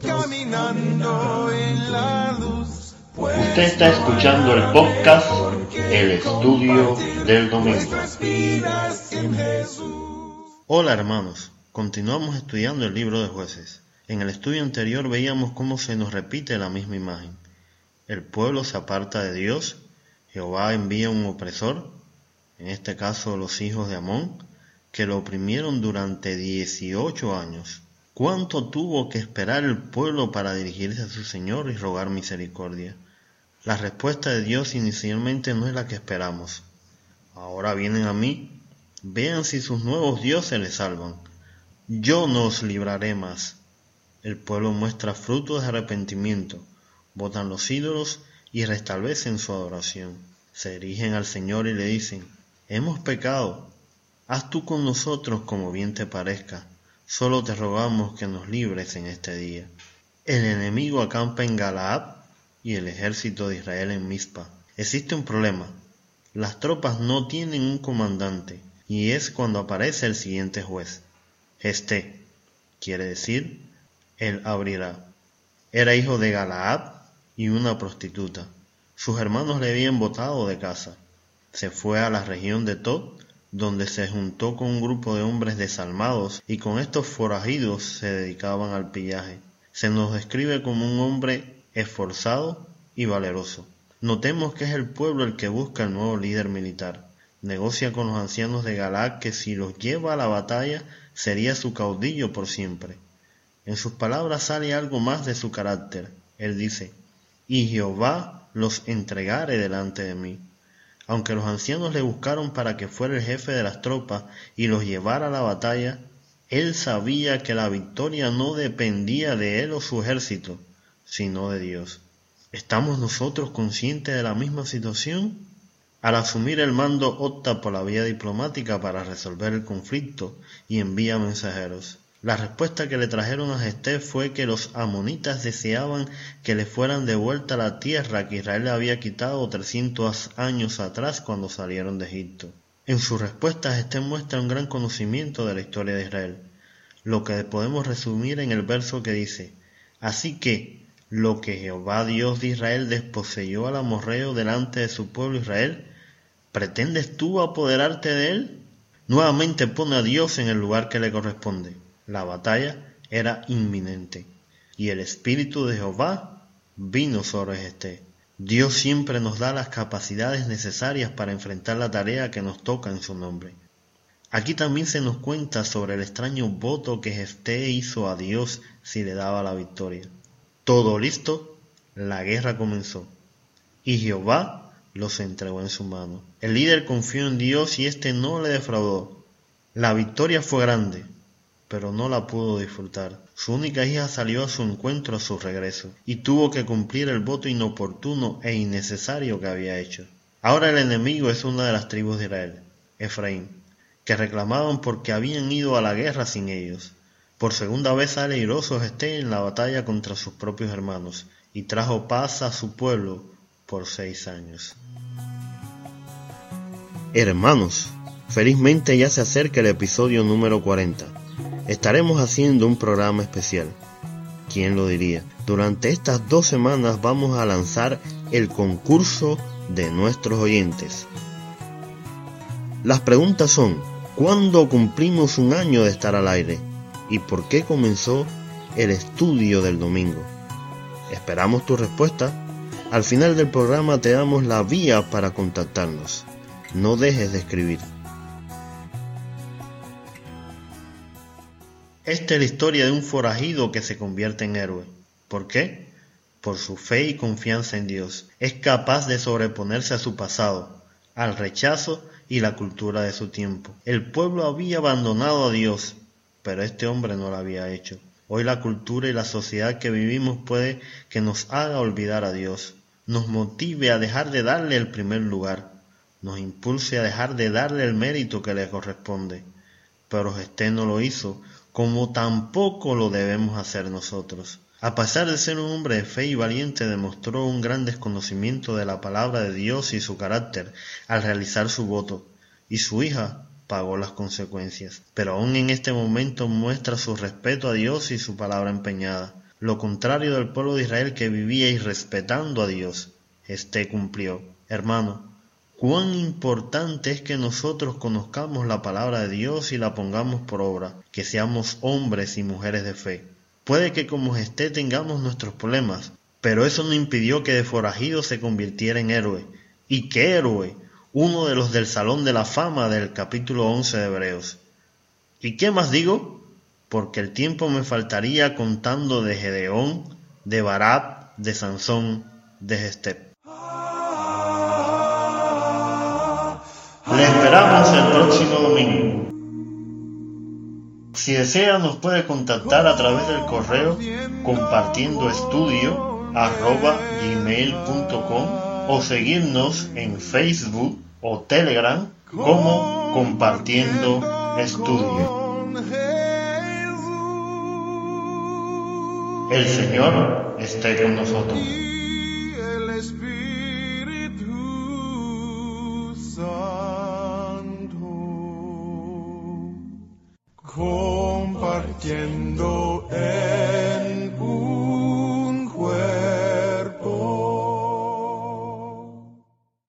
caminando en la luz. Usted está escuchando el podcast El Estudio del Domingo. Hola hermanos, continuamos estudiando el libro de jueces. En el estudio anterior veíamos cómo se nos repite la misma imagen. El pueblo se aparta de Dios, Jehová envía un opresor, en este caso los hijos de Amón, que lo oprimieron durante 18 años. ¿Cuánto tuvo que esperar el pueblo para dirigirse a su Señor y rogar misericordia? La respuesta de Dios inicialmente no es la que esperamos. Ahora vienen a mí, vean si sus nuevos dioses les salvan. Yo no os libraré más. El pueblo muestra frutos de arrepentimiento, botan los ídolos y restablecen su adoración. Se dirigen al Señor y le dicen, hemos pecado, haz tú con nosotros como bien te parezca, solo te rogamos que nos libres en este día. El enemigo acampa en Galaad y el ejército de Israel en Mizpa. Existe un problema. Las tropas no tienen un comandante y es cuando aparece el siguiente juez. Este, quiere decir, él abrirá. Era hijo de Galaad y una prostituta. Sus hermanos le habían botado de casa. Se fue a la región de Tod donde se juntó con un grupo de hombres desalmados y con estos forajidos se dedicaban al pillaje. Se nos describe como un hombre esforzado y valeroso. Notemos que es el pueblo el que busca el nuevo líder militar. Negocia con los ancianos de Galaad que si los lleva a la batalla sería su caudillo por siempre. En sus palabras sale algo más de su carácter. Él dice, y Jehová los entregare delante de mí. Aunque los ancianos le buscaron para que fuera el jefe de las tropas y los llevara a la batalla, él sabía que la victoria no dependía de él o su ejército, sino de Dios. ¿Estamos nosotros conscientes de la misma situación? Al asumir el mando opta por la vía diplomática para resolver el conflicto y envía mensajeros. La respuesta que le trajeron a Gesté fue que los amonitas deseaban que le fueran de vuelta a la tierra que Israel le había quitado 300 años atrás cuando salieron de Egipto. En su respuesta Gesté muestra un gran conocimiento de la historia de Israel, lo que podemos resumir en el verso que dice, Así que lo que Jehová Dios de Israel desposeyó al amorreo delante de su pueblo Israel, ¿pretendes tú apoderarte de él? Nuevamente pone a Dios en el lugar que le corresponde. La batalla era inminente y el Espíritu de Jehová vino sobre este. Dios siempre nos da las capacidades necesarias para enfrentar la tarea que nos toca en su nombre. Aquí también se nos cuenta sobre el extraño voto que Jefté hizo a Dios si le daba la victoria. Todo listo, la guerra comenzó, y Jehová los entregó en su mano. El líder confió en Dios y éste no le defraudó. La victoria fue grande, pero no la pudo disfrutar. Su única hija salió a su encuentro a su regreso, y tuvo que cumplir el voto inoportuno e innecesario que había hecho. Ahora el enemigo es una de las tribus de Israel, Efraín, que reclamaban porque habían ido a la guerra sin ellos. Por segunda vez sale iroso Esté en la batalla contra sus propios hermanos, y trajo paz a su pueblo por seis años. Hermanos, felizmente ya se acerca el episodio número 40 estaremos haciendo un programa especial. ¿Quién lo diría? Durante estas dos semanas vamos a lanzar el concurso de nuestros oyentes. Las preguntas son, ¿cuándo cumplimos un año de estar al aire? ¿Y por qué comenzó el estudio del domingo? Esperamos tu respuesta. Al final del programa te damos la vía para contactarnos. No dejes de escribir. Esta es la historia de un forajido que se convierte en héroe. ¿Por qué? Por su fe y confianza en Dios. Es capaz de sobreponerse a su pasado, al rechazo y la cultura de su tiempo. El pueblo había abandonado a Dios, pero este hombre no lo había hecho. Hoy la cultura y la sociedad que vivimos puede que nos haga olvidar a Dios, nos motive a dejar de darle el primer lugar, nos impulse a dejar de darle el mérito que le corresponde. Pero este no lo hizo como tampoco lo debemos hacer nosotros. A pesar de ser un hombre de fe y valiente, demostró un gran desconocimiento de la palabra de Dios y su carácter al realizar su voto, y su hija pagó las consecuencias, pero aún en este momento muestra su respeto a Dios y su palabra empeñada. Lo contrario del pueblo de Israel que vivía irrespetando a Dios, este cumplió. Hermano, cuán importante es que nosotros conozcamos la palabra de Dios y la pongamos por obra, que seamos hombres y mujeres de fe. Puede que como esté tengamos nuestros problemas, pero eso no impidió que de forajido se convirtiera en héroe. ¿Y qué héroe? Uno de los del Salón de la Fama del capítulo 11 de Hebreos. ¿Y qué más digo? porque el tiempo me faltaría contando de Gedeón, de Barat, de Sansón, de Gestep. Le esperamos el próximo domingo. Si desea nos puede contactar a través del correo compartiendo estudio gmail.com o seguirnos en Facebook o Telegram como compartiendo estudio. El Señor esté con nosotros. Compartiendo el